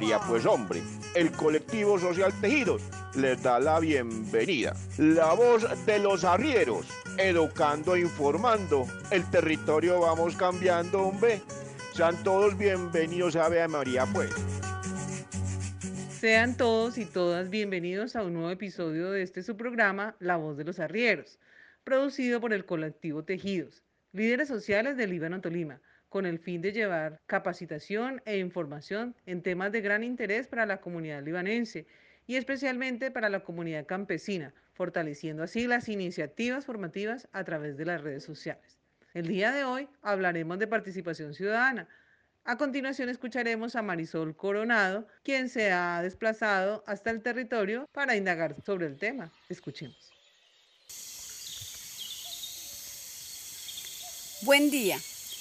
María pues hombre, el colectivo social Tejidos les da la bienvenida. La voz de los arrieros, educando e informando. El territorio vamos cambiando, hombre. Sean todos bienvenidos a Ave María pues. Sean todos y todas bienvenidos a un nuevo episodio de este su programa, La Voz de los Arrieros, producido por el colectivo Tejidos, líderes sociales del Líbano Tolima con el fin de llevar capacitación e información en temas de gran interés para la comunidad libanense y especialmente para la comunidad campesina, fortaleciendo así las iniciativas formativas a través de las redes sociales. El día de hoy hablaremos de participación ciudadana. A continuación escucharemos a Marisol Coronado, quien se ha desplazado hasta el territorio para indagar sobre el tema. Escuchemos. Buen día.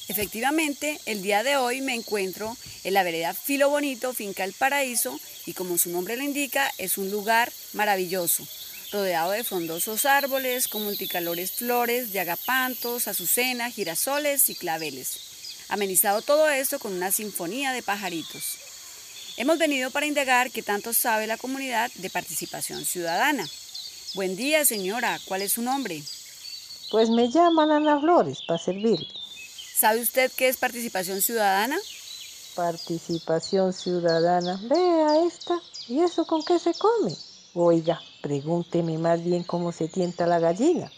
Efectivamente, el día de hoy me encuentro en la vereda Filo Bonito, Finca El Paraíso, y como su nombre lo indica, es un lugar maravilloso, rodeado de frondosos árboles con multicolores flores de agapantos, azucena, girasoles y claveles. Amenizado todo esto con una sinfonía de pajaritos. Hemos venido para indagar qué tanto sabe la comunidad de participación ciudadana. Buen día, señora. ¿Cuál es su nombre? Pues me llaman Ana Flores para servirle. ¿Sabe usted qué es participación ciudadana? Participación ciudadana. Vea esta. ¿Y eso con qué se come? Oiga, pregúnteme más bien cómo se tienta la gallina.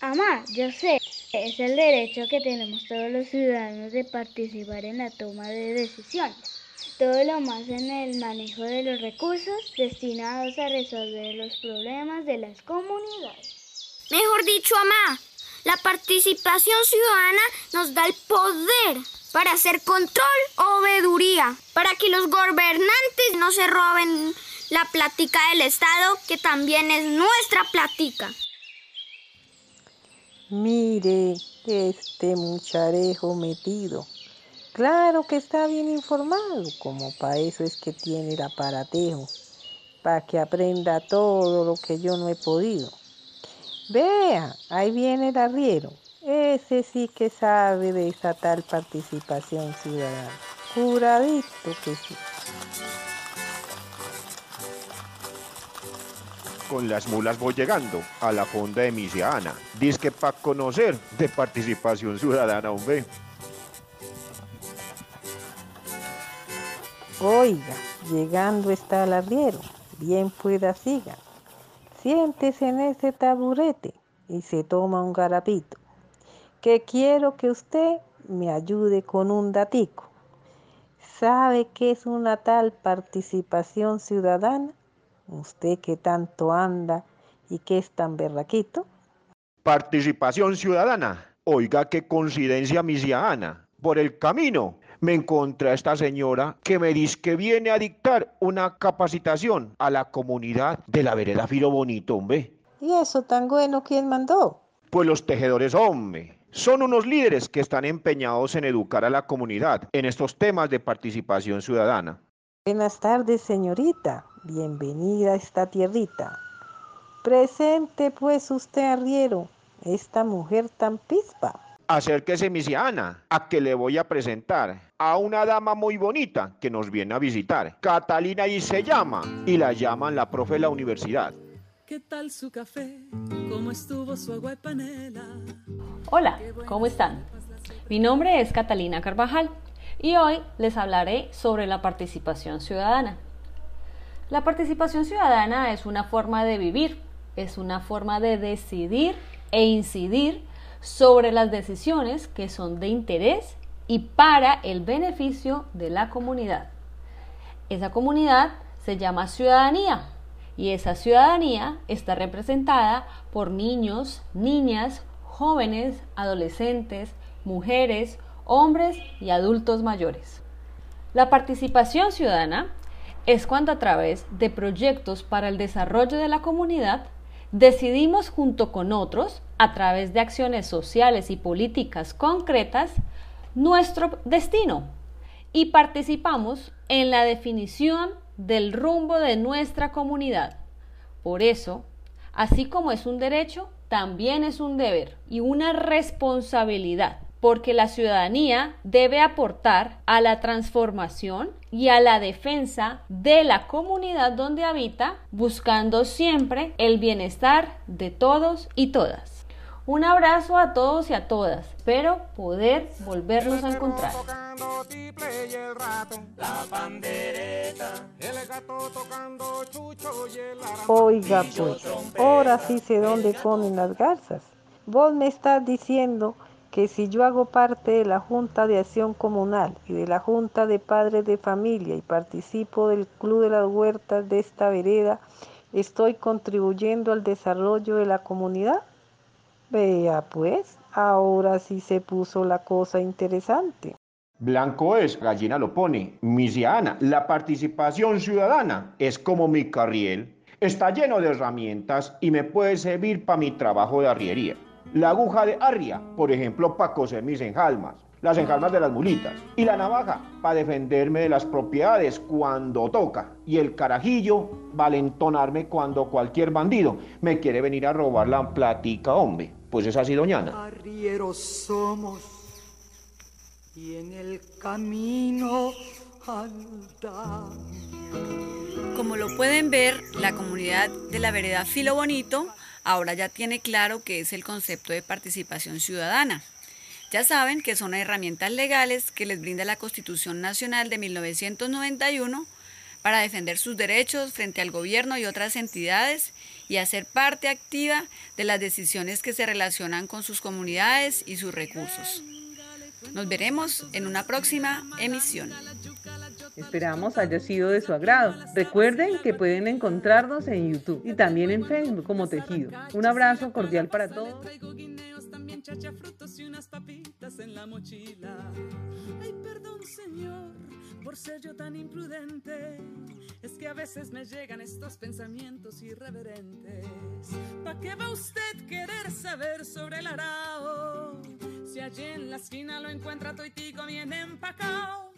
Amá, yo sé. Es el derecho que tenemos todos los ciudadanos de participar en la toma de decisiones. Todo lo más en el manejo de los recursos destinados a resolver los problemas de las comunidades. Mejor dicho, Amá, la participación ciudadana nos da el poder para hacer control o veeduría, para que los gobernantes no se roben la plática del Estado, que también es nuestra plática. Mire, este mucharejo metido. Claro que está bien informado, como para eso es que tiene el aparatejo, para que aprenda todo lo que yo no he podido. Vea, ahí viene el arriero. Ese sí que sabe de esa tal participación ciudadana. Curadito que sí. Con las mulas voy llegando a la fonda de Misia Ana. Dice que para conocer de participación ciudadana, hombre. Oiga, llegando está el arriero. Bien pueda siga. Siéntese en ese taburete y se toma un garapito. Que quiero que usted me ayude con un datico. ¿Sabe qué es una tal participación ciudadana? Usted que tanto anda y que es tan berraquito. Participación ciudadana. Oiga qué coincidencia misiana. Por el camino me encontré a esta señora que me dice que viene a dictar una capacitación a la comunidad de la vereda Filo Bonito, hombre. ¿Y eso tan bueno quién mandó? Pues los tejedores, hombre. Son unos líderes que están empeñados en educar a la comunidad en estos temas de participación ciudadana. Buenas tardes, señorita. Bienvenida a esta tierrita. Presente pues usted, arriero, esta mujer tan pispa. Acérquese, misiana, a que le voy a presentar a una dama muy bonita que nos viene a visitar. Catalina y se llama, y la llaman la profe de la universidad. ¿Qué tal su café? ¿Cómo estuvo su agua y panela? Hola, ¿cómo están? Mi nombre es Catalina Carvajal y hoy les hablaré sobre la participación ciudadana. La participación ciudadana es una forma de vivir, es una forma de decidir e incidir sobre las decisiones que son de interés y para el beneficio de la comunidad. Esa comunidad se llama ciudadanía y esa ciudadanía está representada por niños, niñas, jóvenes, adolescentes, mujeres, hombres y adultos mayores. La participación ciudadana es cuando a través de proyectos para el desarrollo de la comunidad decidimos junto con otros, a través de acciones sociales y políticas concretas, nuestro destino y participamos en la definición del rumbo de nuestra comunidad. Por eso, así como es un derecho, también es un deber y una responsabilidad porque la ciudadanía debe aportar a la transformación y a la defensa de la comunidad donde habita, buscando siempre el bienestar de todos y todas. Un abrazo a todos y a todas. Espero poder volverlos a encontrar. Oiga pues, ahora sí sé dónde comen las garzas. Vos me estás diciendo que si yo hago parte de la Junta de Acción Comunal y de la Junta de Padres de Familia y participo del Club de las Huertas de esta vereda, estoy contribuyendo al desarrollo de la comunidad. Vea pues, ahora sí se puso la cosa interesante. Blanco es, gallina lo pone. Misiana, la participación ciudadana es como mi carriel. Está lleno de herramientas y me puede servir para mi trabajo de arriería. La aguja de arria, por ejemplo, para coser mis enjalmas, las enjalmas de las mulitas. Y la navaja, para defenderme de las propiedades cuando toca. Y el carajillo, valentonarme cuando cualquier bandido me quiere venir a robar la platica, hombre. Pues es así, doñana. Arrieros somos y en el camino andamos. Como lo pueden ver, la comunidad de la vereda Filo Bonito ahora ya tiene claro qué es el concepto de participación ciudadana. Ya saben que son herramientas legales que les brinda la Constitución Nacional de 1991 para defender sus derechos frente al gobierno y otras entidades y hacer parte activa de las decisiones que se relacionan con sus comunidades y sus recursos. Nos veremos en una próxima emisión. Esperamos haya sido de su agrado. Recuerden que pueden encontrarnos en YouTube y también en Facebook como Tejido. Un abrazo cordial para todos en la mochila. Ay, perdón, señor, por ser yo tan imprudente. Es que a veces me llegan estos pensamientos irreverentes. ¿Para qué va usted querer saber sobre el arao? Si allí en la esquina lo encuentra toitico bien empacado.